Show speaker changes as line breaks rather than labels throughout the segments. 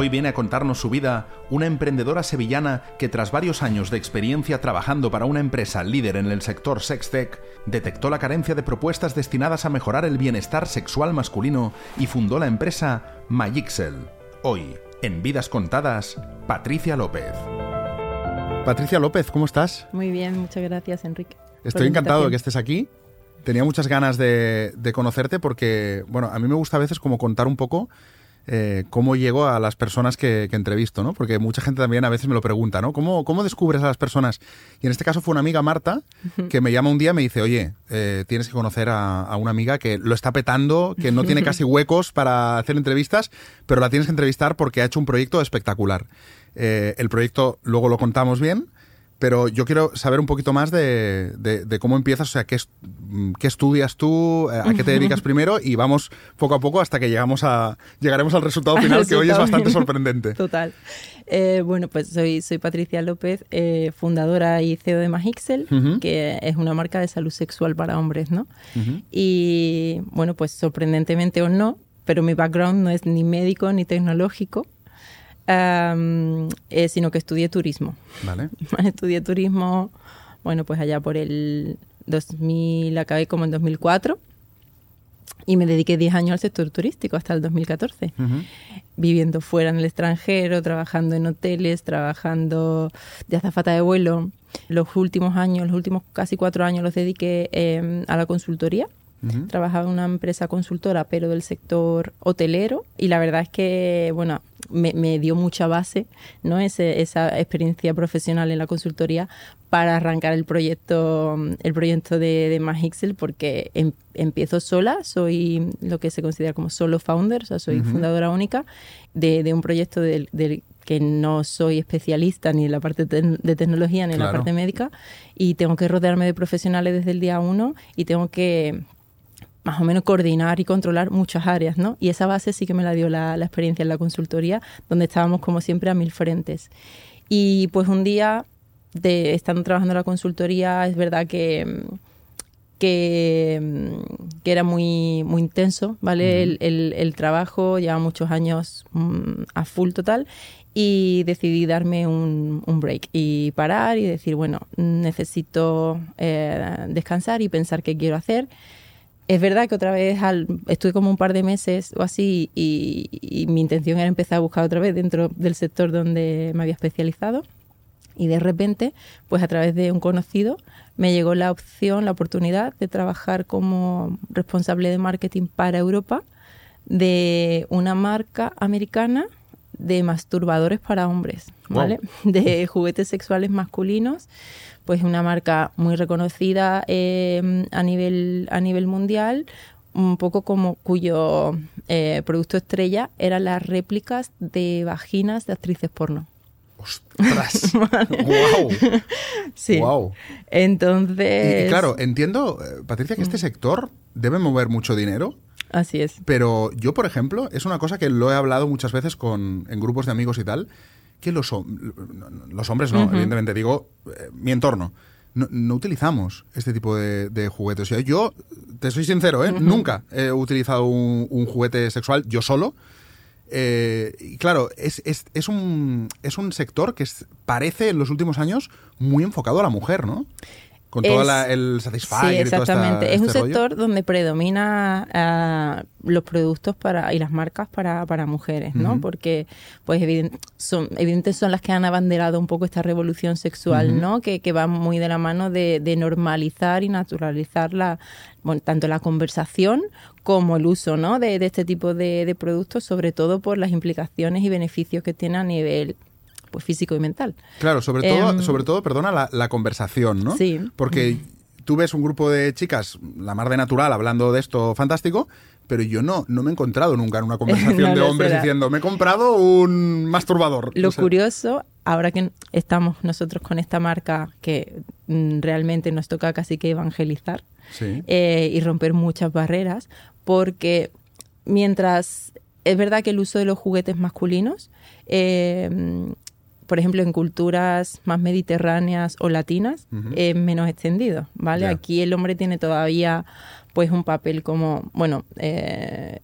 Hoy viene a contarnos su vida una emprendedora sevillana que tras varios años de experiencia trabajando para una empresa líder en el sector sextech, detectó la carencia de propuestas destinadas a mejorar el bienestar sexual masculino y fundó la empresa Magixel. Hoy, en Vidas Contadas, Patricia López. Patricia López, ¿cómo estás?
Muy bien, muchas gracias, Enrique.
Estoy encantado de que estés aquí. Tenía muchas ganas de, de conocerte porque, bueno, a mí me gusta a veces como contar un poco eh, cómo llego a las personas que, entrevisto, ¿no? Porque mucha gente también a veces me lo pregunta, ¿no? ¿Cómo, ¿Cómo descubres a las personas? Y en este caso fue una amiga, Marta, que me llama un día y me dice, oye, eh, tienes que conocer a, una amiga que lo está petando, que no tiene casi huecos para hacer entrevistas, pero la tienes que entrevistar porque ha hecho un proyecto espectacular. Eh, el proyecto luego lo contamos bien, pero yo quiero saber un poquito más de, cómo empiezas, o sea, qué, qué estudias tú, eh, a qué te dedicas primero y vamos poco a poco hasta que llegamos a, llegaremos al resultado final, que hoy es bastante sorprendente.
Total. Eh, bueno, pues soy, soy Patricia López, eh, fundadora y CEO de Magixel, que es una marca de salud sexual para hombres, ¿no? Y bueno, pues sorprendentemente o no, pero mi background no es ni médico ni tecnológico, eh, sino que estudié turismo.
Vale.
estudié turismo, bueno, pues allá por el 2000, acabé como en 2004 y me dediqué 10 años al sector turístico hasta el 2014, viviendo fuera en el extranjero, trabajando en hoteles, trabajando de azafata de vuelo. Los últimos años, los últimos casi cuatro años los dediqué em, a la consultoría Trabajaba en una empresa consultora, pero del sector hotelero. Y la verdad es que, bueno, me, dio mucha base, ¿no? esa experiencia profesional en la consultoría para arrancar el proyecto, el proyecto de, de Magixel, porque em, empiezo sola, soy lo que se considera como solo founder, o sea, soy fundadora única de, un proyecto del, que no soy especialista ni en la parte de tecnología ni en la parte médica y tengo que rodearme de profesionales desde el día uno y tengo que más o menos coordinar y controlar muchas áreas, ¿no? Y esa base sí que me la dio la, experiencia en la consultoría, donde estábamos como siempre a mil frentes. Y pues un día, de estando trabajando en la consultoría, es verdad que, que, era muy, muy intenso, ¿vale? el, trabajo, lleva muchos años mm, a full total, y decidí darme un, break y parar y decir, bueno, necesito eh, descansar y pensar qué quiero hacer. Es verdad que otra vez al, estuve como un par de meses o así y, mi intención era empezar a buscar otra vez dentro del sector donde me había especializado. Y de repente, pues a través de un conocido, me llegó la opción, la oportunidad de trabajar como responsable de marketing para Europa de una marca americana de masturbadores para hombres, ¿vale? De juguetes sexuales masculinos pues una marca muy reconocida eh, a, nivel, a nivel mundial, un poco como cuyo eh, producto estrella eran las réplicas de vaginas de actrices porno.
¡Ostras! ¡Wow!
Sí.
Wow.
Entonces.
Y, claro, entiendo, eh, Patricia, que este mm. sector debe mover mucho dinero.
Así es.
Pero yo, por ejemplo, es una cosa que lo he hablado muchas veces con, en grupos de amigos y tal que los, los hombres no, evidentemente, digo, eh, mi entorno. No, utilizamos este tipo de, juguetes. yo, te soy sincero, ¿eh? nunca he utilizado un, juguete sexual yo solo. Eh, y claro, es, es, es, un, es un sector que parece en los últimos años muy enfocado a la mujer, ¿no? Con todo el Satisfyer
sí, exactamente. es un
este
sector donde predomina ah, los productos para y las marcas para, para mujeres, ¿no? Porque, pues, son, evidentes son las que han abanderado un poco esta revolución sexual, ¿no? Que, que va muy de la mano de, normalizar y naturalizar la, tanto la conversación como el uso, ¿no? De, este tipo de, de productos, sobre todo por las implicaciones y beneficios que tiene a nivel pues, físico y mental.
Claro, sobre todo, em, sobre todo perdona, la, conversación, ¿no?
Sí.
Porque tú ves un grupo de chicas, la mar de natural, hablando de esto fantástico, pero yo no, no me he encontrado nunca en una conversación de hombres diciendo, me he comprado un masturbador.
Lo curioso, ahora que estamos nosotros con esta marca que mm, realmente nos toca casi que evangelizar eh, y romper muchas barreras, porque mientras es verdad que el uso de los juguetes masculinos eh, por ejemplo, en culturas más mediterráneas o latinas, es menos extendido, ¿vale? Aquí el hombre tiene todavía, pues, un papel como, bueno, eh,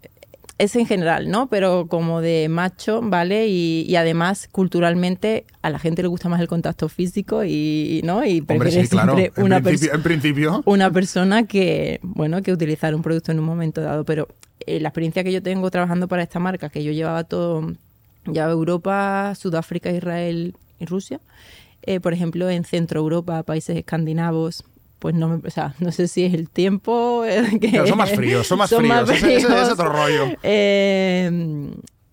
es en general, ¿no? Pero como de macho, ¿vale? Y, además, culturalmente, a la gente le gusta más el contacto físico y, ¿no? Y
prefiere siempre una en, principio,
una persona que, bueno, que utilizar un producto en un momento dado. Pero eh, la experiencia que yo tengo trabajando para esta marca, que yo llevaba todo, llevaba Europa, Sudáfrica, Israel y Rusia, eh, por ejemplo, en Centro Europa, países escandinavos, pues no me, o sea, no sé si es el tiempo
eh, que son más fríos, son más fríos, Ese, es otro rollo.
Eh,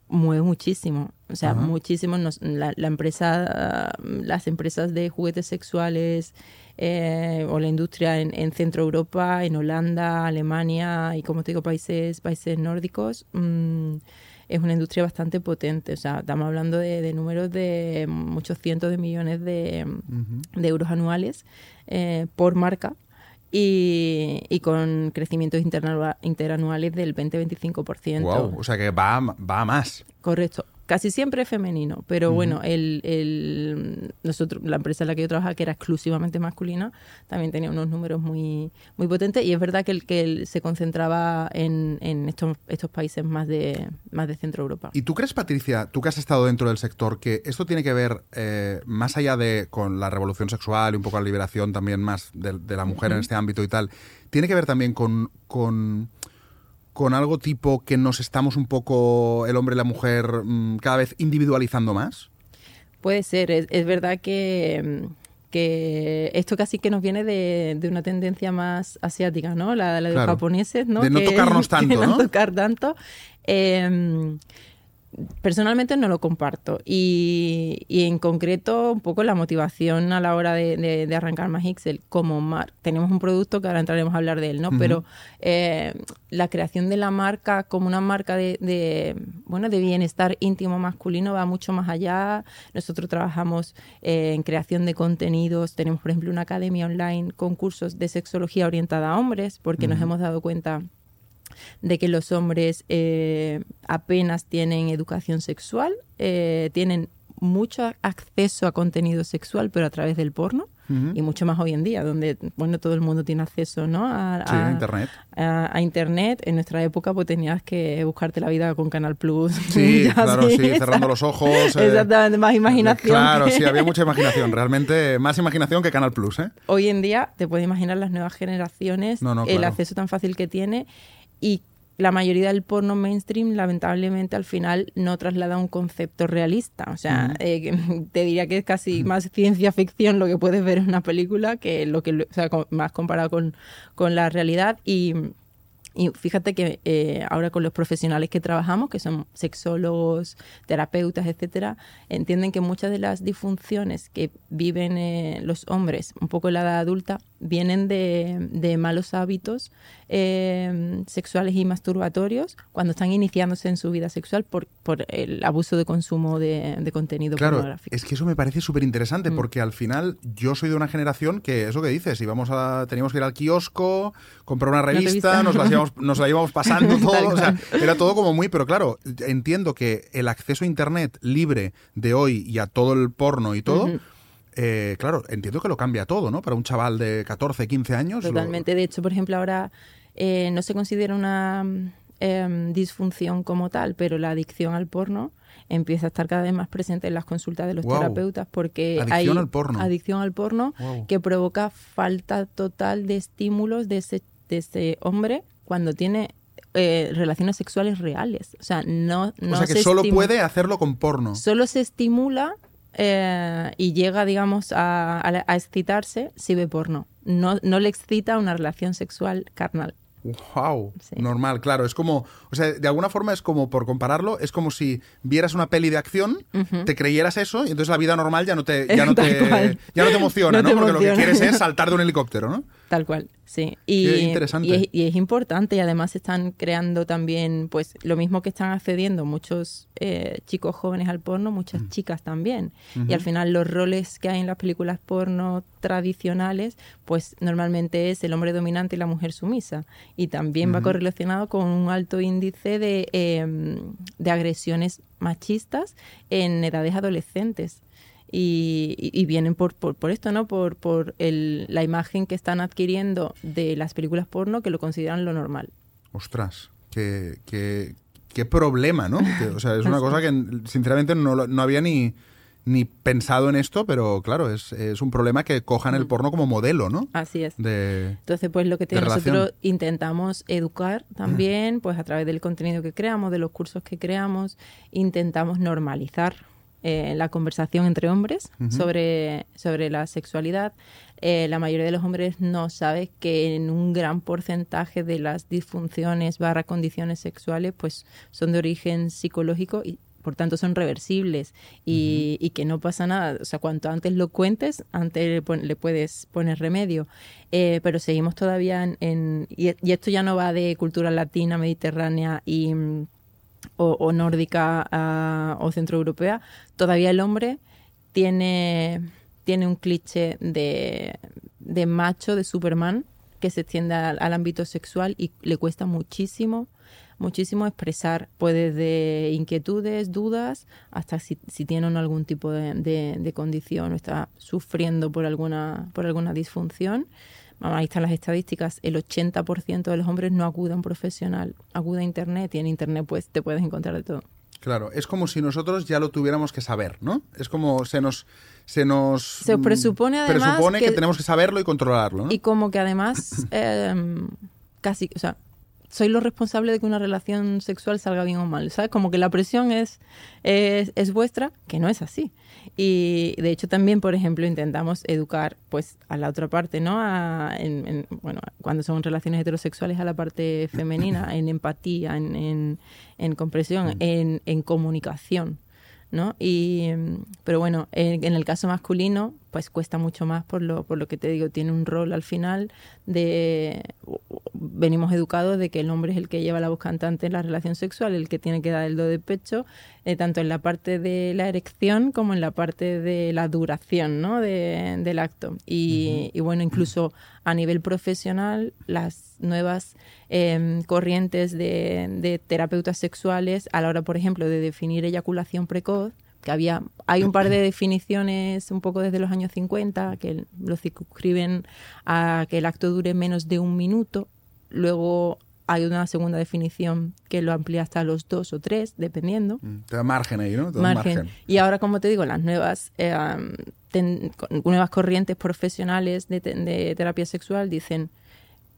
mueve muchísimo, o sea, muchísimo. la, empresa, las empresas de juguetes sexuales eh, o la industria en, Centro Europa, en Holanda, Alemania y como te digo países, países nórdicos. Mm, es una industria bastante potente. O sea, estamos hablando de, números de muchos cientos de millones de, euros anuales eh, por marca y, con crecimientos interanuales del 20-25%.
Wow, o sea que va, va a más.
Correcto casi siempre femenino, pero bueno, el, el, nosotros, la empresa en la que yo trabajaba, que era exclusivamente masculina, también tenía unos números muy, muy potentes y es verdad que, el, que se concentraba en, en estos, estos países más de, más de Centro Europa.
¿Y tú crees, Patricia, tú que has estado dentro del sector, que esto tiene que ver eh, más allá de con la revolución sexual y un poco la liberación también más de, la mujer en este ámbito y tal, tiene que ver también con... con con algo tipo que nos estamos un poco, el hombre y la mujer, mm, cada vez individualizando más?
Puede ser, es, verdad que, que, esto casi que nos viene de, una tendencia más asiática, ¿no? La, de los japoneses, ¿no?
De no tocarnos tanto,
no tocar tanto. Eh, personalmente no lo comparto. Y, en concreto un poco la motivación a la hora de, arrancar más Excel como mar tenemos un producto que ahora entraremos a hablar de él no pero eh, la creación de la marca como una marca de, bueno de bienestar íntimo masculino va mucho más allá. Nosotros trabajamos eh, en creación de contenidos. Tenemos por ejemplo una academia online con cursos de sexología orientada a hombres porque nos hemos dado cuenta de que los hombres eh, apenas tienen educación sexual, eh, tienen mucho acceso a contenido sexual, pero a través del porno. Y mucho más hoy en día, donde bueno todo el mundo tiene acceso ¿no?
a, internet.
A, internet. En nuestra época pues tenías que buscarte la vida con Canal Plus.
Sí, claro, sí, cerrando los ojos.
Eh, Exactamente, más imaginación.
Claro, sí, había mucha imaginación, realmente más imaginación que Canal Plus. ¿eh?
Hoy en día te puedes imaginar las nuevas generaciones, el acceso tan fácil que tiene y la mayoría del porno mainstream lamentablemente al final no traslada un concepto realista. O sea, eh, te diría que es casi más ciencia ficción lo que puedes ver en una película que lo que, o sea, más comparado con, con la realidad. Y y fíjate que eh, ahora con los profesionales que trabajamos, que son sexólogos, terapeutas, etcétera, entienden que muchas de las disfunciones que viven eh, los hombres un poco en la edad adulta vienen de, malos hábitos eh, sexuales y masturbatorios cuando están iniciándose en su vida sexual por, por el abuso de consumo de, contenido
claro,
pornográfico.
Es que eso me parece súper interesante mm. porque al final yo soy de una generación que, eso que dices, íbamos a, teníamos que ir al kiosco, comprar una revista, nos la, íbamos, nos la íbamos pasando todo, o sea, era todo como muy, pero claro, entiendo que el acceso a Internet libre de hoy y a todo el porno y todo... Eh, claro, entiendo que lo cambia todo, ¿no? Para un chaval de 14, 15 años.
Totalmente. De hecho, por ejemplo, ahora eh, no se considera una em, disfunción como tal, pero la adicción al porno empieza a estar cada vez más presente en las consultas de los terapeutas porque
adicción
hay
al porno.
adicción al porno que provoca falta total de estímulos de ese, de ese hombre cuando tiene eh, relaciones sexuales reales. O sea, no, no
o sea que solo puede hacerlo con porno.
Solo se estimula eh, y llega, digamos, a, excitarse si ve porno. No, no le excita una relación sexual carnal.
Wow, normal, claro. Es como, o sea, de alguna forma es como, por compararlo, es como si vieras una peli de acción, te creyeras eso y entonces la vida normal ya no te, ya no te, ya no te emociona, ¿no? Porque lo que quieres es saltar de un helicóptero, ¿no?
Tal cual, sí. Y,
interesante.
Y es, importante y además están creando también, pues, lo mismo que están accediendo muchos eh, chicos jóvenes al porno, muchas mm. chicas también. Y al final los roles que hay en las películas porno tradicionales, pues normalmente es el hombre dominante y la mujer sumisa. Y también va correlacionado con un alto índice de, em, de agresiones machistas en edades adolescentes y, vienen por, por, esto, ¿no? Por, por el, la imagen que están adquiriendo de las películas porno que lo consideran lo normal.
Ostras, qué, qué, qué problema, ¿no? o sea, es una cosa que sinceramente no, no había ni, ni pensado en esto, pero claro, es, es, un problema que cojan el mm. porno como modelo, ¿no?
Así es. Entonces, pues lo que nosotros intentamos educar también, pues a través del contenido que creamos, de los cursos que creamos, intentamos normalizar eh, la conversación entre hombres sobre, sobre la sexualidad. Eh, la mayoría de los hombres no sabe que en un gran porcentaje de las disfunciones barra condiciones sexuales pues son de origen psicológico y por tanto son reversibles y, que no pasa nada. O sea, cuanto antes lo cuentes, antes le, puedes poner remedio. Eh, pero seguimos todavía en... y, esto ya no va de cultura latina, mediterránea y, o, nórdica o centroeuropea. Todavía el hombre tiene, tiene un cliché de, de macho, de Superman, que se extiende al ámbito sexual y le cuesta muchísimo muchísimo expresar, pues desde inquietudes, dudas, hasta si, si tienen algún tipo de, de, condición o está sufriendo por alguna, por alguna disfunción. Ahí están las estadísticas, el 80% de los hombres no acude a un profesional, acude a Internet y en Internet pues te puedes encontrar de todo.
Claro, es como si nosotros ya lo tuviéramos que saber, ¿no? Es como se nos se nos
se presupone además
presupone que, tenemos que saberlo y controlarlo, ¿no?
Y como que además em, casi, o sea, soy lo responsable de que una relación sexual salga bien o mal, ¿sabes? Como que la presión es, es, vuestra, que no es así. Y de hecho también, por ejemplo, intentamos educar pues a la otra parte, ¿no? en, bueno, cuando son relaciones heterosexuales a la parte femenina, en empatía, en, en, en comprensión, mm. en, en comunicación. ¿no? Y, pero bueno, en, el caso masculino, pues cuesta mucho más por lo, por lo que te digo, tiene un rol al final de... Venimos educados de que el hombre es el que lleva la voz cantante en la relación sexual, el que tiene que dar el do de pecho, eh, tanto en la parte de la erección como en la parte de la duración ¿no? de, del acto. Y, y bueno, incluso a nivel profesional, las nuevas Em, corrientes de, terapeutas sexuales a la hora, por ejemplo, de definir eyaculación precoz, que había, hay un par de definiciones un poco desde los años 50 que lo circunscriben a que el acto dure menos de un minuto. Luego hay una segunda definición que lo amplía hasta los dos o tres, dependiendo.
Mm, te da margen ahí, ¿no?
margen. Y ahora, como te digo, las nuevas, eh, nuevas corrientes profesionales de, de terapia sexual dicen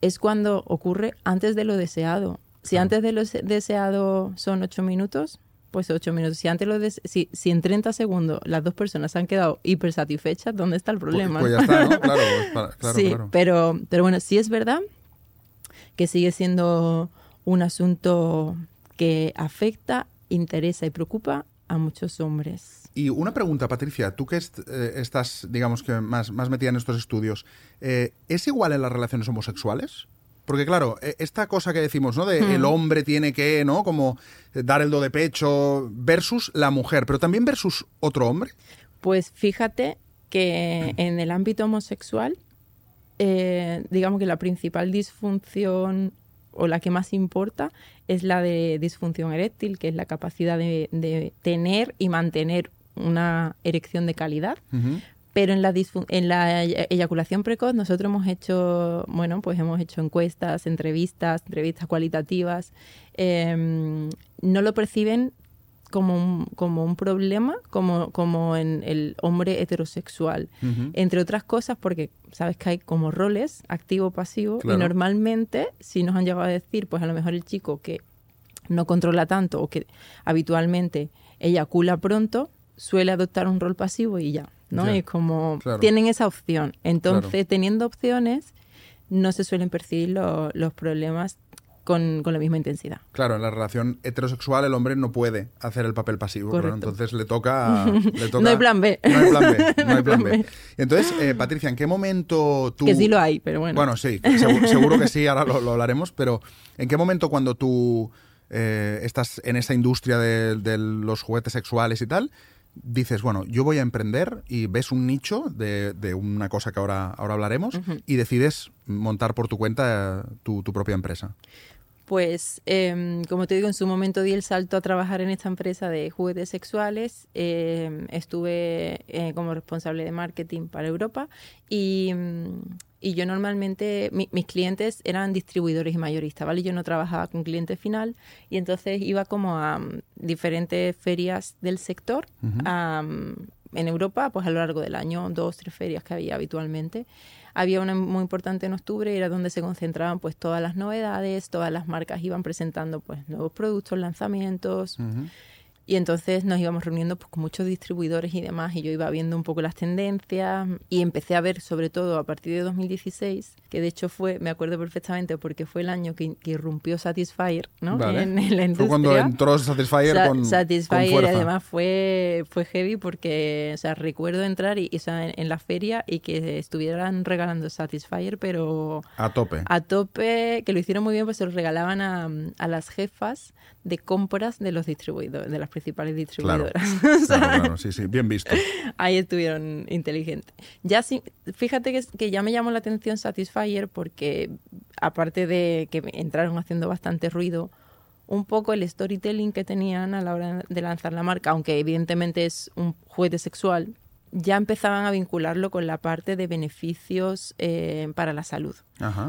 es cuando ocurre antes de lo deseado. Si antes de lo deseado son ocho minutos, pues ocho minutos. Si antes lo si, si, en 30 segundos las dos personas han quedado hiper satisfechas, ¿dónde está el pues, problema?
Pues, ya está, ¿no? Claro, pues, claro,
sí, Pero, pero bueno, sí es verdad que sigue siendo un asunto que afecta, interesa y preocupa a muchos hombres.
Y una pregunta, Patricia, tú que eh, estás, digamos que más, más metida en estos estudios, eh, ¿es igual en las relaciones homosexuales? Porque claro, e, esta cosa que decimos, ¿no? De el hmm. hombre tiene que, ¿no? Como dar el do de pecho versus la mujer, pero también versus otro hombre.
Pues fíjate que en el ámbito homosexual, eh, digamos que la principal disfunción o la que más importa es la de disfunción eréctil, que es la capacidad de, de tener y mantener una erección de calidad. Pero en la, en la eyaculación precoz nosotros hemos hecho, bueno, pues hemos hecho encuestas, entrevistas, entrevistas cualitativas. Em, no lo perciben como un, como un problema, como, como en el hombre heterosexual. Entre otras cosas, porque sabes que hay como roles, activo-pasivo, y normalmente, si nos han llegado a decir, pues a lo mejor el chico que no controla tanto o que habitualmente eyacula pronto, suele adoptar un rol pasivo y ya, ¿no? es como tienen esa opción. Entonces, teniendo opciones, no se suelen percibir los problemas con, la misma intensidad.
Claro, en la relación heterosexual el hombre no puede hacer el papel pasivo, entonces le toca,
no hay plan B.
No hay plan B, no hay plan B. Entonces, eh, Patricia, ¿en qué momento tú...
Que sí lo hay, pero bueno.
Bueno, sí, seguro, que sí, ahora lo, hablaremos, pero ¿en qué momento cuando tú eh, estás en esa industria de, de los juguetes sexuales y tal, dices, bueno, yo voy a emprender y ves un nicho de, de una cosa que ahora, ahora hablaremos y decides montar por tu cuenta tu, propia empresa?
Pues, em, como te digo, en su momento di el salto a trabajar en esta empresa de juguetes sexuales. Em, estuve eh, como responsable de marketing para Europa y, y yo normalmente, mis clientes eran distribuidores y mayoristas, ¿vale? Yo no trabajaba con cliente final y entonces iba como a mm, diferentes ferias del sector en Europa, pues a lo largo del año, dos, tres ferias que había habitualmente. Había una muy importante en octubre, era donde se concentraban pues todas las novedades, todas las marcas iban presentando pues nuevos productos, lanzamientos. Y entonces nos íbamos reuniendo pues, con muchos distribuidores y demás, y yo iba viendo un poco las tendencias y empecé a ver, sobre todo a partir de 2016, que de hecho fue, me acuerdo perfectamente, porque fue el año que, irrumpió Satisfyer, ¿no?
En, la industria. Fue cuando entró Satisfyer con,
Satisfyer además fue, fue heavy porque, o sea, recuerdo entrar y, en, la feria y que estuvieran regalando Satisfyer, pero...
A tope.
A tope, que lo hicieron muy bien, pues se lo regalaban a, a las jefas de compras de los distribuidores, de las principales distribuidoras.
Claro, sí, sí, bien visto.
Ahí estuvieron inteligentes. Ya sí, fíjate que, que, ya me llamó la atención Satisfyer porque aparte de que entraron haciendo bastante ruido, un poco el storytelling que tenían a la hora de lanzar la marca, aunque evidentemente es un juguete sexual, ya empezaban a vincularlo con la parte de beneficios eh, para la salud.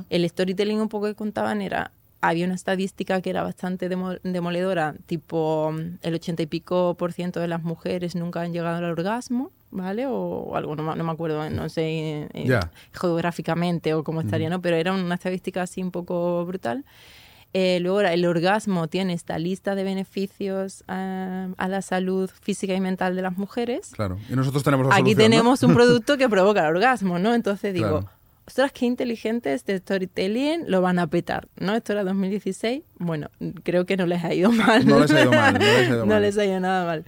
El storytelling un poco que contaban era había una estadística que era bastante demoledora, tipo el ochenta y pico por ciento de las mujeres nunca han llegado al orgasmo, ¿vale? O, algo, no, me acuerdo, no sé eh, geográficamente o cómo estaría, ¿no? Pero era una estadística así un poco brutal. Eh, luego el orgasmo tiene esta lista de beneficios eh, a la salud física y mental de las mujeres.
Claro, y nosotros tenemos
Aquí tenemos un producto que provoca el orgasmo, ¿no? Entonces digo, ostras, qué inteligentes este storytelling, lo van a petar, ¿no? Esto era 2016, bueno, creo que no les ha ido mal.
No les ha ido mal, no les ha ido,
no les ha ido nada mal.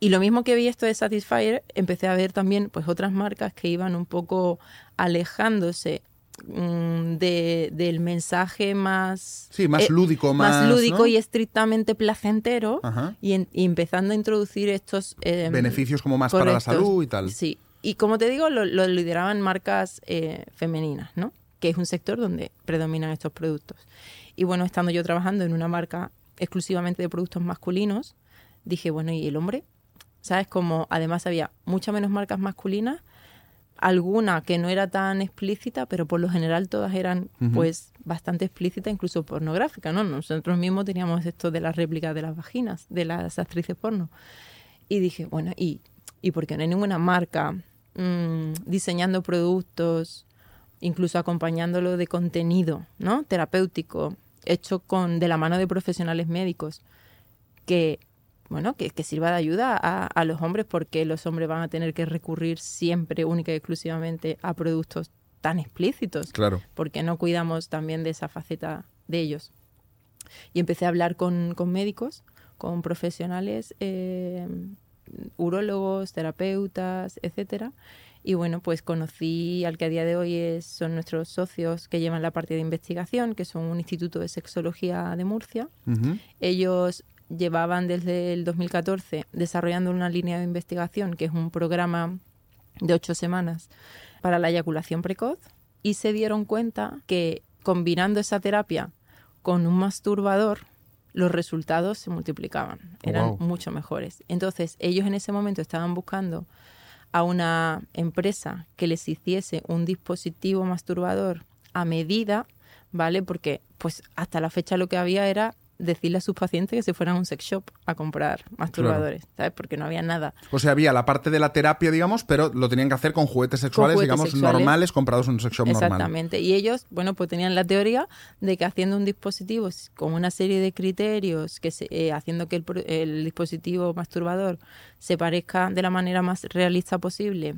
Y lo mismo que vi esto de Satisfyer, empecé a ver también pues otras marcas que iban un poco alejándose mm, de, del mensaje más...
Sí, más eh, lúdico, más...
lúdico y estrictamente placentero y, empezando a introducir estos...
Eh, Beneficios como más para la salud y tal.
Sí, y como te digo, lo, lideraban marcas eh, femeninas, ¿no? Que es un sector donde predominan estos productos. Y bueno, estando yo trabajando en una marca exclusivamente de productos masculinos, dije, bueno, ¿y el hombre? ¿Sabes? Como además había muchas menos marcas masculinas, alguna que no era tan explícita, pero por lo general todas eran pues bastante explícitas, incluso pornográficas, ¿no? Nosotros mismos teníamos esto de las réplicas de las vaginas, de las actrices porno. Y dije, bueno, ¿y, y por qué no hay ninguna marca Mm, diseñando productos, incluso acompañándolo de contenido, ¿no? Terapéutico, hecho con de la mano de profesionales médicos, que bueno, que, que sirva de ayuda a, a, los hombres, porque los hombres van a tener que recurrir siempre, única y exclusivamente, a productos tan explícitos.
Claro.
Porque no cuidamos también de esa faceta de ellos. Y empecé a hablar con, con médicos, con profesionales eh, urólogos, terapeutas, etcétera. Y bueno, pues conocí al que a día de hoy son nuestros socios que llevan la parte de investigación, que son un instituto de sexología de Murcia. Ellos llevaban desde el 2014 desarrollando una línea de investigación, que es un programa de ocho semanas para la eyaculación precoz, y se dieron cuenta que combinando esa terapia con un masturbador, los resultados se multiplicaban, eran mucho mejores. Entonces, ellos en ese momento estaban buscando a una empresa que les hiciese un dispositivo masturbador a medida, ¿vale? Porque pues hasta la fecha lo que había era decirle a sus pacientes que se fueran a un sex shop a comprar masturbadores, ¿sabes? Porque no había nada.
O sea, había la parte de la terapia, digamos, pero lo tenían que hacer con juguetes sexuales, digamos, normales, comprados en un sex shop
normal. Exactamente. Y ellos, bueno, pues tenían la teoría de que haciendo un dispositivo con una serie de criterios, que se, eh, haciendo que el, dispositivo masturbador se parezca de la manera más realista posible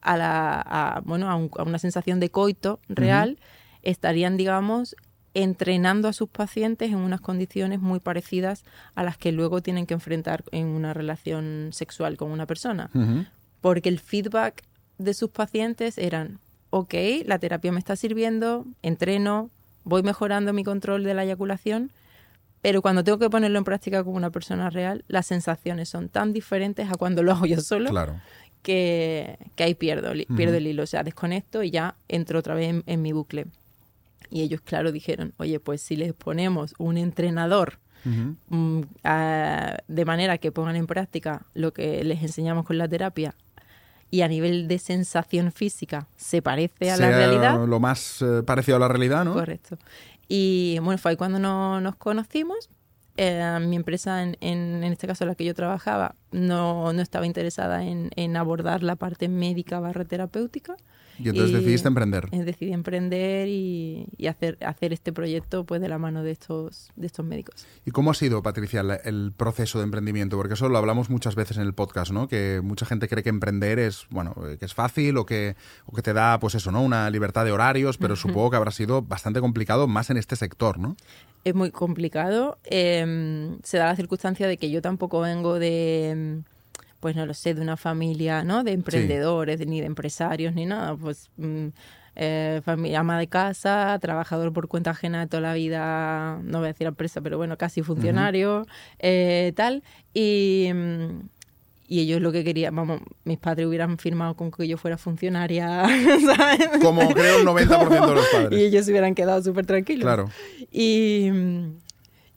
a la bueno a, una sensación de coito real estarían digamos entrenando a sus pacientes en unas condiciones muy parecidas a las que luego tienen que enfrentar en una relación sexual con una persona. Porque el feedback de sus pacientes eran, ok, la terapia me está sirviendo, entreno, voy mejorando mi control de la eyaculación, pero cuando tengo que ponerlo en práctica con una persona real, las sensaciones son tan diferentes a cuando lo hago yo solo que, ahí pierdo, pierdo el hilo, o sea, desconecto y ya entro otra vez en mi bucle. Y ellos, claro, dijeron, oye, pues si les ponemos un entrenador mm, de manera que pongan en práctica lo que les enseñamos con la terapia y a nivel de sensación física se parece a la realidad.
Lo más eh, parecido a la realidad, ¿no?
Correcto. Y bueno, fue ahí cuando nos conocimos. Eh, mi empresa, en, en, este caso la que yo trabajaba, no, no estaba interesada en, en abordar la parte médica barra terapéutica.
Y entonces decidiste emprender.
Eh, decidí emprender y, hacer, hacer este proyecto pues de la mano de estos, de estos médicos.
¿Y cómo ha sido, Patricia, el proceso de emprendimiento? Porque eso lo hablamos muchas veces en el podcast, ¿no? Que mucha gente cree que emprender es, bueno, eh, que es fácil o que, o que te da, pues eso, ¿no? Una libertad de horarios, pero supongo que habrá sido bastante complicado más en este sector, ¿no?
Es muy complicado. Em, se da la circunstancia de que yo tampoco vengo de pues no lo sé, de una familia, ¿no? De emprendedores, ni de empresarios, ni nada, pues mm, eh, familia, ama de casa, trabajador por cuenta ajena de toda la vida, no voy a decir empresa, pero bueno, casi funcionario, eh, tal, y, mm, y ellos lo que querían, vamos, mis padres hubieran firmado con que yo fuera funcionaria, ¿sabes?
Como creo el 90% de los padres.
Y ellos se hubieran quedado súper tranquilos.
Claro.
Y mm,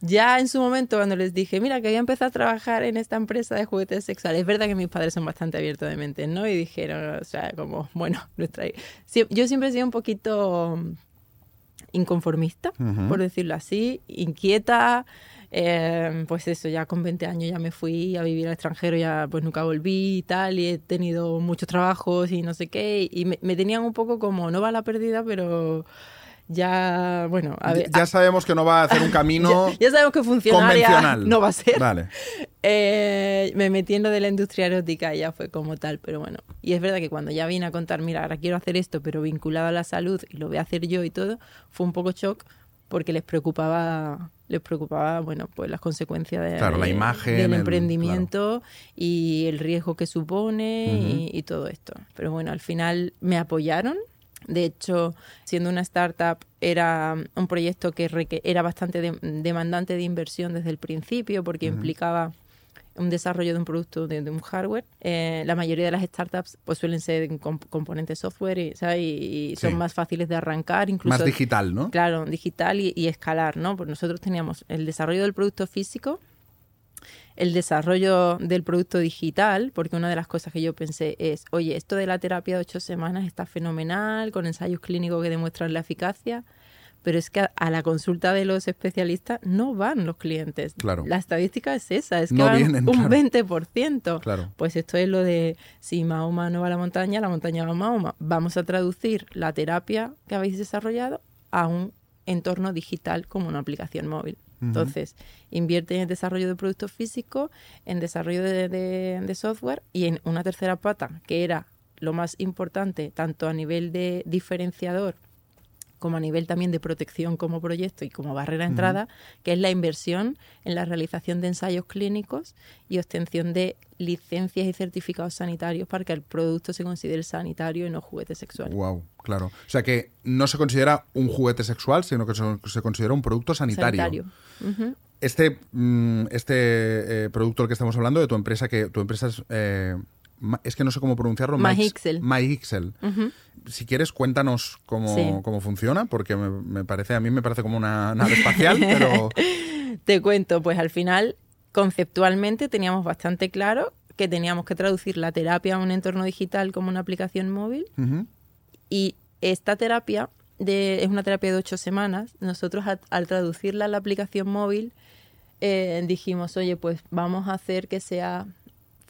ya en su momento, cuando les dije, mira, que voy a empezar a trabajar en esta empresa de juguetes sexuales, es verdad que mis padres son bastante abiertos de mente, ¿no? Y dijeron, o sea, como, bueno, nuestra... Yo siempre he sido un poquito inconformista, por decirlo así, inquieta. Eh, pues eso, ya con 20 años ya me fui a vivir al extranjero, ya pues nunca volví y tal, y he tenido muchos trabajos y no sé qué, y me, me tenían un poco como, no va a la pérdida, pero ya, bueno,
ya sabemos que no va a hacer un camino
ya, sabemos que funcionaria no va a ser.
Vale.
Eh, me metí en lo de la industria erótica y ya fue como tal, pero bueno. Y es verdad que cuando ya vine a contar, mira, ahora quiero hacer esto, pero vinculado a la salud y lo voy a hacer yo y todo, fue un poco shock porque les preocupaba les preocupaba bueno pues las consecuencias de,
la imagen,
del emprendimiento y el riesgo que supone y, todo esto. Pero bueno al final me apoyaron. De hecho, siendo una startup, era un proyecto que era bastante demandante de inversión desde el principio porque implicaba un desarrollo de un producto, de, un hardware. Eh, la mayoría de las startups pues suelen ser componentes software y, y son más fáciles de arrancar. Incluso,
más digital, ¿no?
Claro, digital y, y escalar, ¿no? Pues nosotros teníamos el desarrollo del producto físico, el desarrollo del producto digital, porque una de las cosas que yo pensé es, oye, esto de la terapia de ocho semanas está fenomenal, con ensayos clínicos que demuestran la eficacia, pero es que a, la consulta de los especialistas no van los clientes.
Claro.
La estadística es esa, es que van un 20%.
Claro.
Pues esto es lo de si Mahoma no va a la montaña, la montaña va a Mahoma. Vamos a traducir la terapia que habéis desarrollado a un entorno digital como una aplicación móvil. Entonces, invierte en el desarrollo de productos físicos, en desarrollo de, software y en una tercera pata, que era lo más importante, tanto a nivel de diferenciador como a nivel también de protección como proyecto y como barrera de entrada, que es la inversión en la realización de ensayos clínicos y obtención de licencias y certificados sanitarios para que el producto se considere sanitario y no juguete sexual.
Wow, claro. O sea que no se considera un juguete sexual, sino que se considera un producto sanitario. Este, mm, este eh, producto del que estamos hablando, de tu empresa, que tu empresa es eh, es que no sé cómo pronunciarlo.
MyXel.
MyXel. Si quieres, cuéntanos cómo, cómo funciona, porque me, parece, a mí me parece como una nave espacial, pero...
Te cuento, pues al final, conceptualmente teníamos bastante claro que teníamos que traducir la terapia a un entorno digital como una aplicación móvil. Y esta terapia de, es una terapia de ocho semanas. Nosotros al, traducirla a la aplicación móvil eh, dijimos, oye, pues vamos a hacer que sea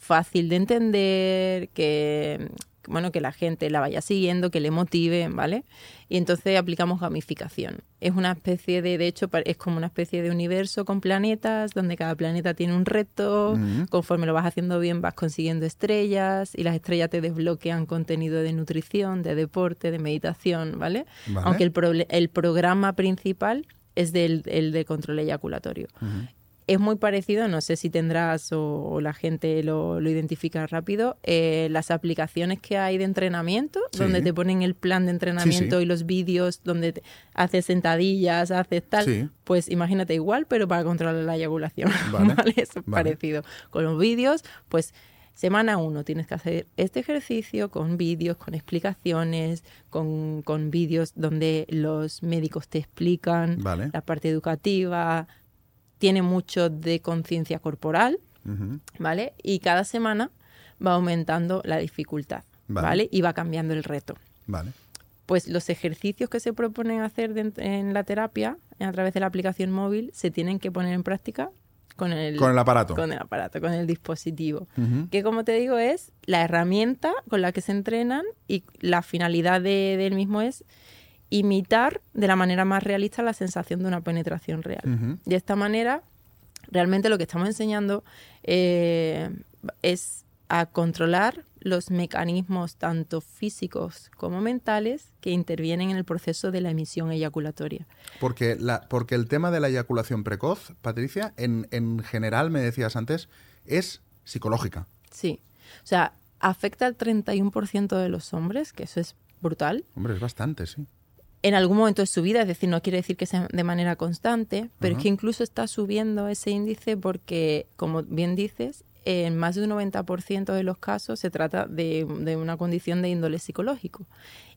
fácil de entender, que bueno, que la gente la vaya siguiendo, que le motive, ¿vale? Y entonces aplicamos gamificación. Es una especie de, de hecho, es como una especie de universo con planetas, donde cada planeta tiene un reto, conforme lo vas haciendo bien vas consiguiendo estrellas y las estrellas te desbloquean contenido de nutrición, de deporte, de meditación, ¿vale? Aunque el, el programa principal es del el de control eyaculatorio es muy parecido, no sé si tendrás o, la gente lo, identifica rápido, eh, las aplicaciones que hay de entrenamiento, donde te ponen el plan de entrenamiento y los vídeos, donde haces sentadillas, haces tal, pues imagínate igual, pero para controlar la eyaculación, ¿vale? es parecido. Con los vídeos, pues semana uno tienes que hacer este ejercicio con vídeos, con explicaciones, con, con vídeos donde los médicos te explican
Vale.
la parte educativa, tiene mucho de conciencia corporal. ¿vale? Y cada semana va aumentando la dificultad,
Vale.
¿vale? Y va cambiando el reto.
Vale.
Pues los ejercicios que se proponen hacer en la terapia a través de la aplicación móvil se tienen que poner en práctica con el,
Con el aparato.
con el aparato, con el dispositivo. Que como te digo es la herramienta con la que se entrenan y la finalidad de- del mismo es imitar de la manera más realista la sensación de una penetración real. De esta manera, realmente lo que estamos enseñando eh, es a controlar los mecanismos tanto físicos como mentales que intervienen en el proceso de la emisión eyaculatoria.
Porque, la, porque el tema de la eyaculación precoz, Patricia, en, en general, me decías antes, es psicológica.
Sí. O sea, afecta al 31% de los hombres, que eso es brutal,
Hombre, es bastante, sí.
En algún momento de su vida, es decir, no quiere decir que sea de manera constante, pero es que incluso está subiendo ese índice porque, como bien dices, en más de un 90% de los casos se trata de, de una condición de índole psicológico.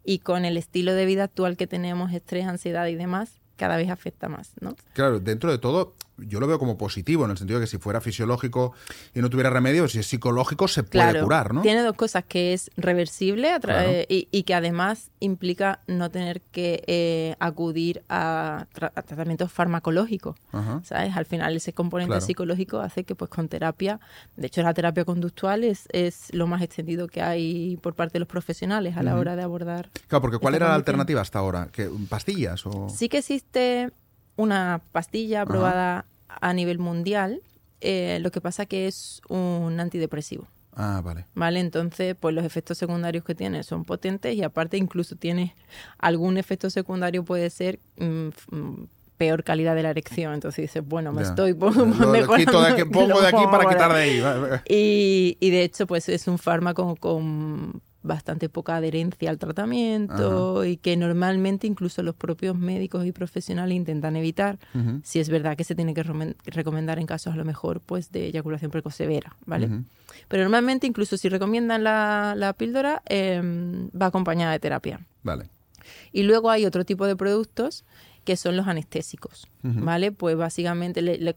Y con el estilo de vida actual que tenemos, estrés, ansiedad y demás, cada vez afecta más, ¿no?
Claro, dentro de todo, yo lo veo como positivo, en el sentido de que si fuera fisiológico y no tuviera remedio, si es psicológico, se puede
Claro,
curar, ¿no?
Tiene dos cosas, que es reversible a tra-
Claro.
eh, y, y que además implica no tener que eh, acudir a, tra- a tratamientos farmacológicos.
Ajá.
¿Sabes? Al final ese componente
Claro.
psicológico hace que pues con terapia, de hecho la terapia conductual es, es lo más extendido que hay por parte de los profesionales a la hora de abordar.
Claro, porque ¿cuál
esta
era la alternativa hasta ahora? ¿Que, ¿Pastillas o...?
Sí que existe una pastilla aprobada a nivel mundial, eh, lo que pasa que es un antidepresivo.
Ah, vale.
¿Vale? Entonces, pues los efectos secundarios que tiene son potentes y aparte incluso tiene algún efecto secundario puede ser mm, mm, peor calidad de la erección. Entonces dices, bueno, me
Ya.
estoy po-
Lo- lo
mejorando,
quito de aquí,
te
pongo
lo
de aquí
pongo
para
ahora.
quitar de ahí. Va, va.
Y, y de hecho, pues es un fármaco con bastante poca adherencia al tratamiento y que normalmente incluso los propios médicos y profesionales intentan evitar. Si es verdad que se tiene que recomendar en casos a lo mejor pues de eyaculación precoz severa, ¿vale? Pero normalmente incluso si recomiendan la, la píldora em, va acompañada de terapia.
Vale.
Y luego hay otro tipo de productos que son los anestésicos. ¿vale? Pues básicamente le- le-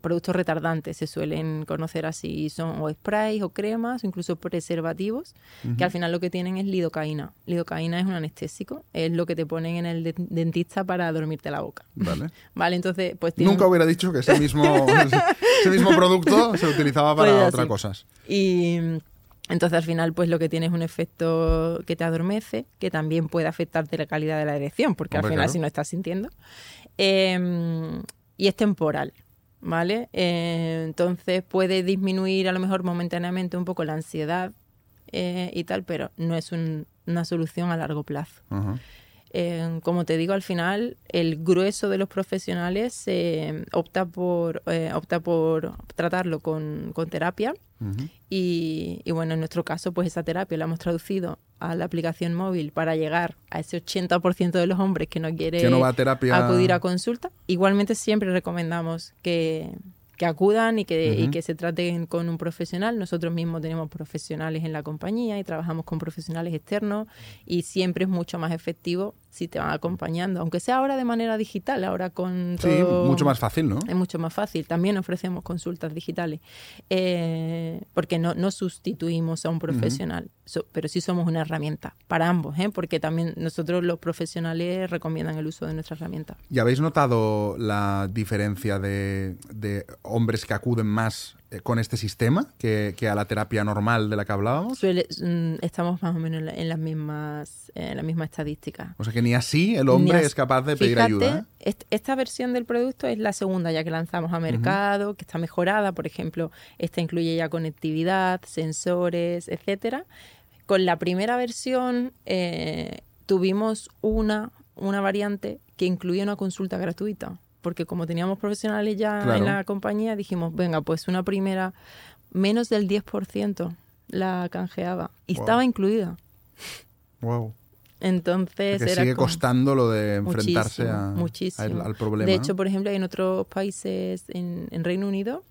productos retardantes se suelen conocer así, son o sprays o cremas o incluso preservativos, que al final lo que tienen es lidocaína. Lidocaína es un anestésico, es lo que te ponen en el de- dentista para dormirte la boca,
Vale.
¿vale? Entonces, pues tiene
Nunca hubiera dicho que ese mismo, ese mismo producto se utilizaba para
Pues
otras cosas.
Y mm, entonces al final pues lo que tiene es un efecto que te adormece, que también puede afectarte la calidad de la erección, porque
Hombre,
al final
claro.
si no estás sintiendo. Eh, y es temporal, ¿vale? Eh, entonces puede disminuir a lo mejor momentáneamente un poco la ansiedad eh, y tal, pero no es un- una solución a largo plazo. Eh, como te digo, al final el grueso de los profesionales eh, opta por eh, opta por tratarlo con, con terapia
Ujú.
y, y bueno, en nuestro caso, pues esa terapia la hemos traducido a la aplicación móvil para llegar a ese 80% de los hombres que no quiere
no va a terapia.
acudir a consulta. Igualmente siempre recomendamos que, que acudan y que, y
Ujú.
que se traten con un profesional. Nosotros mismos tenemos profesionales en la compañía y trabajamos con profesionales externos y siempre es mucho más efectivo si te van acompañando, aunque sea ahora de manera digital, ahora con
Sí, mucho más fácil, ¿no?
es mucho más fácil. También ofrecemos consultas digitales, eh, porque no, no sustituimos a un profesional, so- pero sí somos una herramienta para ambos, ¿eh? porque también nosotros los profesionales recomiendan el uso de nuestra herramienta.
¿Y habéis notado la diferencia de, de hombres que acuden más con este sistema que, que a la terapia normal de la que hablábamos?
Suele- mm, estamos más o menos en, la- en las mismas en la misma estadística.
O sea que ni así el hombre es capaz de pedir
Fíjate,
ayuda. ¿eh?
est- esta versión del producto es la segunda ya que lanzamos a mercado, que está mejorada, por ejemplo, esta incluye ya conectividad, sensores, etcétera. Con la primera versión eh, tuvimos una, una variante que incluía una consulta gratuita, porque como teníamos profesionales ya
Claro.
en la compañía, dijimos, venga, pues una primera, menos del 10% la canjeaba y
Wow.
estaba incluida.
Wow.
Entonces era
sigue
como-
costando lo de enfrentarse
Muchísimo,
a-
muchísimo.
al, al problema.
De hecho, por ejemplo, en otros países, en, en Reino Unido,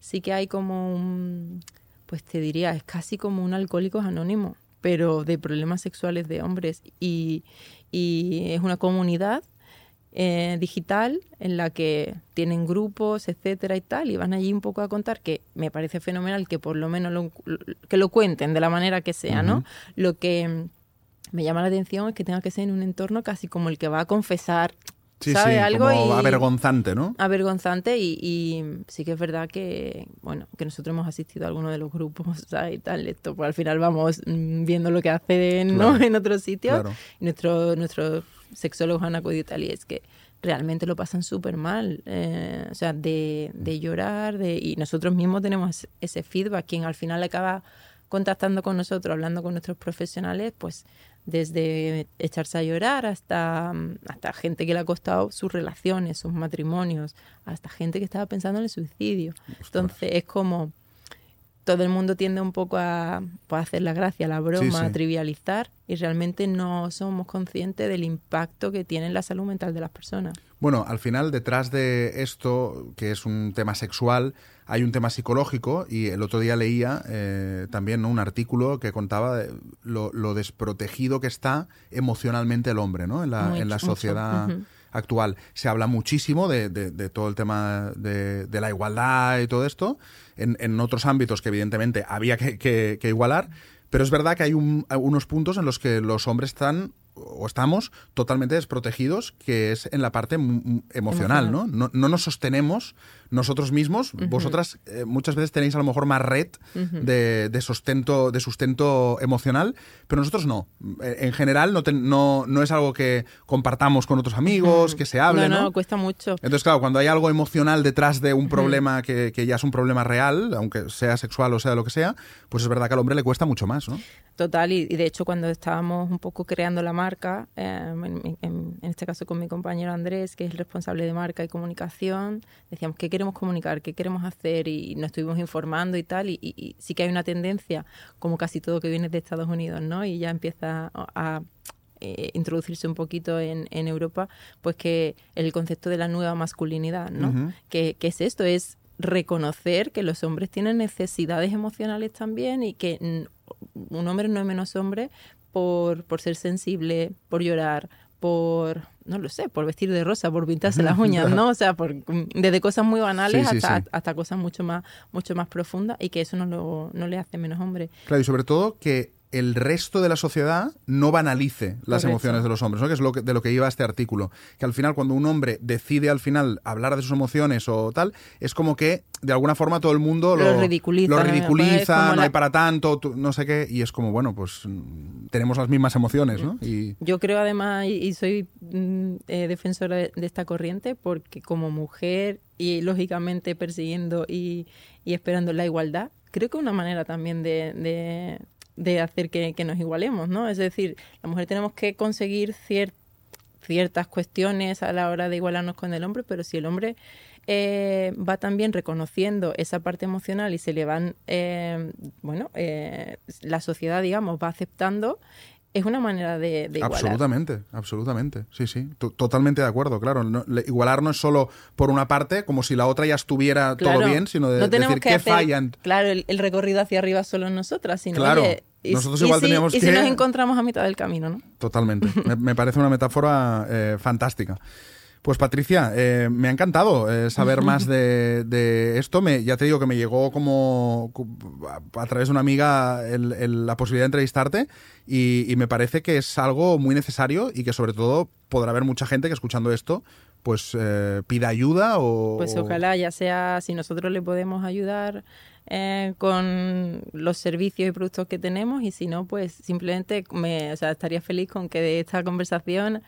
sí que hay como un, pues te diría, es casi como un alcohólico anónimo, pero de problemas sexuales de hombres. Y, y es una comunidad eh, digital en la que tienen grupos, etcétera y tal, y van allí un poco a contar que me parece fenomenal que por lo menos lo, que lo cuenten de la manera que sea, ¿no? Lo que me llama la atención es que tenga que ser en un entorno casi como el que va a confesar
Sí, sí,
Algo
como avergonzante, ¿no?
Avergonzante y, sí que es verdad que, bueno, que nosotros hemos asistido a alguno de los grupos, ¿sabes? Y tal, esto, pues al final vamos mm, viendo lo que hacen ¿no? en otros sitios. Y nuestro, nuestros sexólogos han acudido y tal, y es que realmente lo pasan súper mal, eh, o sea, de, de llorar, de, y nosotros mismos tenemos ese feedback, quien al final acaba contactando con nosotros, hablando con nuestros profesionales, pues desde echarse a llorar hasta, hasta gente que le ha costado sus relaciones, sus matrimonios, hasta gente que estaba pensando en el suicidio. Entonces es como todo el mundo tiende un poco a, pues, hacer la gracia, la broma, a trivializar y realmente no somos conscientes del impacto que tiene en la salud mental de las personas.
Bueno, al final detrás de esto, que es un tema sexual, hay un tema psicológico y el otro día leía eh, también un artículo que contaba lo, desprotegido que está emocionalmente el hombre ¿no? en, la, en la sociedad. actual. Se habla muchísimo de, todo el tema de, la igualdad y todo esto, en, otros ámbitos que evidentemente había que, igualar, pero es verdad que hay unos puntos en los que los hombres están o estamos totalmente desprotegidos, que es en la parte emocional, ¿no? ¿no? nos sostenemos nosotros mismos. Vosotras eh, muchas veces tenéis a lo mejor más red de, sustento, de sustento emocional, pero nosotros no. Eh, en general no, no, no, es algo que compartamos con otros amigos, que se hable,
no, no, cuesta mucho.
Entonces, claro, cuando hay algo emocional detrás de un problema que, ya es un problema real, aunque sea sexual o sea lo que sea, pues es verdad que al hombre le cuesta mucho más, ¿no?
Total, y, de hecho cuando estábamos un poco creando la marca, eh, en, este caso con mi compañero Andrés, que es el responsable de marca y comunicación, decíamos, ¿qué queremos comunicar? ¿Qué queremos hacer? Y nos estuvimos informando y tal, y, sí que hay una tendencia, como casi todo que viene de Estados Unidos, ¿no? Y ya empieza a eh, introducirse un poquito en, Europa, pues que el concepto de la nueva masculinidad, ¿no? ¿Qué, ¿Qué es esto? Es reconocer que los hombres tienen necesidades emocionales también y que un hombre no es menos hombre por, por ser sensible, por llorar, por, no lo sé, por vestir de rosa, por pintarse las uñas, ¿no? O sea, por, desde cosas muy banales hasta, hasta cosas mucho más, mucho más profundas y que eso no, lo, no le hace menos hombre.
Claro, y sobre todo que el resto de la sociedad no banalice las emociones de los hombres, ¿no? que es lo de lo que iba este artículo. Que al final, cuando un hombre decide al final hablar de sus emociones o tal, es como que de alguna forma todo el mundo lo, ridiculiza, lo ridiculiza no, hay para tanto, no sé qué, y es como, bueno, pues tenemos las mismas emociones, ¿no? Y...
Yo creo además, y soy mm, eh, defensora de, esta corriente, porque como mujer y lógicamente persiguiendo y, esperando la igualdad, creo que una manera también de de hacer que, nos igualemos, ¿no? Es decir, la mujer tenemos que conseguir ciertas cuestiones a la hora de igualarnos con el hombre, pero si el hombre eh, va también reconociendo esa parte emocional y se le van, eh, bueno, eh, la sociedad, digamos, va aceptando es una manera de, igualar.
Absolutamente, absolutamente. Sí, sí. totalmente de acuerdo, claro. igualar no es solo por una parte, como si la otra ya estuviera todo bien, sino de decir que qué fallan.
Claro, el, recorrido hacia arriba solo nosotras, sino
claro. nosotros igual teníamos
y
que...
si nos encontramos a mitad del camino, ¿no?
Totalmente. me, parece una metáfora eh, fantástica. Pues Patricia, eh, me ha encantado eh, saber más de, esto. Me, ya te digo que me llegó como a, través de una amiga la posibilidad de entrevistarte y, me parece que es algo muy necesario y que sobre todo podrá haber mucha gente que escuchando esto pues eh, pida ayuda o...
Pues ojalá, ya sea si nosotros le podemos ayudar con los servicios y productos que tenemos y si no, pues simplemente me, o sea, estaría feliz con que de esta conversación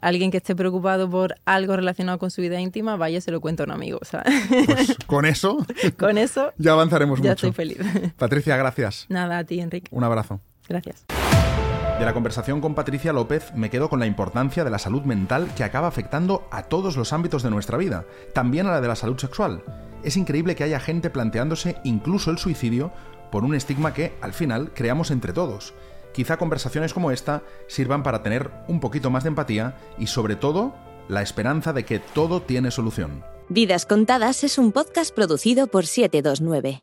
alguien que esté preocupado por algo relacionado con su vida íntima, vaya, se lo cuenta a un amigo.
Pues con eso,
con eso
ya avanzaremos
ya
mucho.
estoy feliz.
Patricia, gracias.
Nada, a ti, Enrique.
Un abrazo.
Gracias.
De la conversación con Patricia López me quedo con la importancia de la salud mental que acaba afectando a todos los ámbitos de nuestra vida, también a la de la salud sexual. Es increíble que haya gente planteándose incluso el suicidio por un estigma que, al final, creamos entre todos. Quizá conversaciones como esta sirvan para tener un poquito más de empatía y sobre todo la esperanza de que todo tiene solución.
Vidas Contadas es un podcast producido por 729.